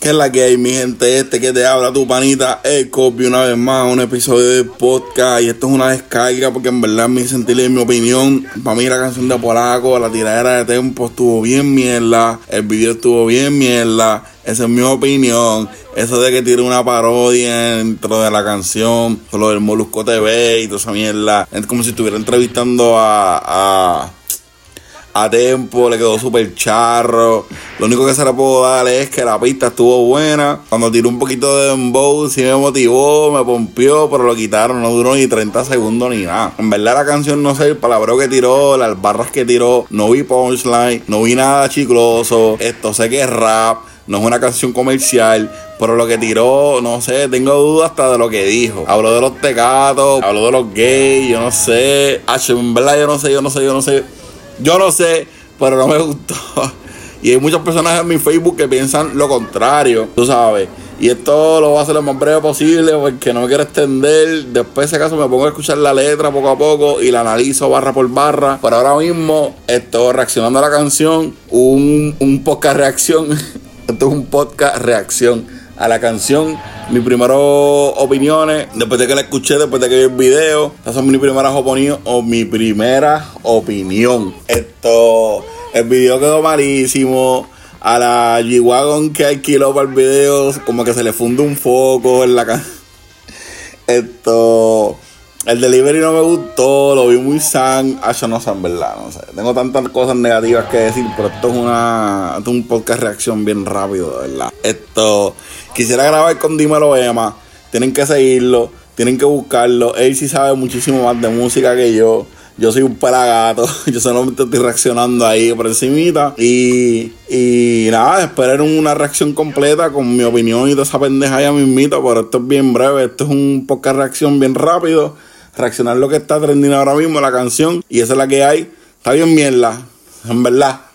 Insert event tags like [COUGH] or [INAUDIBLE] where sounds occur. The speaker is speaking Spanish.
¿Qué es la que hay, mi gente? Este que te habla tu panita, el copy una vez más, un episodio de podcast. Y esto es una descarga porque en verdad mi sentir y mi opinión. Para mí la canción de Polaco, la tiradera de tempo estuvo bien mierda. El video estuvo bien mierda. Esa es mi opinión. Eso de que tiene una parodia dentro de la canción, lo del Molusco TV y toda esa mierda. Es como si estuviera entrevistando a, a a tiempo, le quedó súper charro. Lo único que se le puedo dar es que la pista estuvo buena. Cuando tiró un poquito de dembow, sí me motivó, me pompió, pero lo quitaron, no duró ni 30 segundos ni nada. En verdad la canción, no sé, el palabreo que tiró, las barras que tiró, no vi punchline, no vi nada chicloso. Esto sé que es rap, no es una canción comercial, pero lo que tiró, no sé, tengo dudas hasta de lo que dijo. Habló de los tecatos, habló de los gays, yo no sé. H, en verdad yo no sé, yo no sé, yo no sé. Yo no sé, pero no me gustó. [LAUGHS] Y hay muchas personas en mi Facebook que piensan lo contrario, tú sabes. Y esto lo voy a hacer lo más breve posible porque no me quiero extender. Después, de ese caso, me pongo a escuchar la letra poco a poco y la analizo barra por barra. Pero ahora mismo estoy reaccionando a la canción, un, un podcast reacción. [LAUGHS] esto es un podcast reacción a la canción. Mis primeras opiniones, después de que la escuché, después de que vi el video, estas son mis primeras opiniones o mi primera opinión. Esto, el video quedó malísimo. A la G-Wagon que alquiló para el video, como que se le funde un foco en la canción. [LAUGHS] Esto. El delivery no me gustó, lo vi muy san. Ah, yo no sé, verdad, no sé. Tengo tantas cosas negativas que decir, pero esto es una. Es un podcast reacción bien rápido, verdad. Esto. Quisiera grabar con Dímelo Emma. Tienen que seguirlo, tienen que buscarlo. Él sí sabe muchísimo más de música que yo. Yo soy un pelagato. [LAUGHS] Yo solamente estoy reaccionando ahí por encimita. Y, y nada, esperen una reacción completa con mi opinión y toda esa pendeja ya mismito. Pero esto es bien breve. Esto es un podcast reacción bien rápido. Reaccionar lo que está trendiendo ahora mismo la canción. Y esa es la que hay. Está bien mierda. En verdad.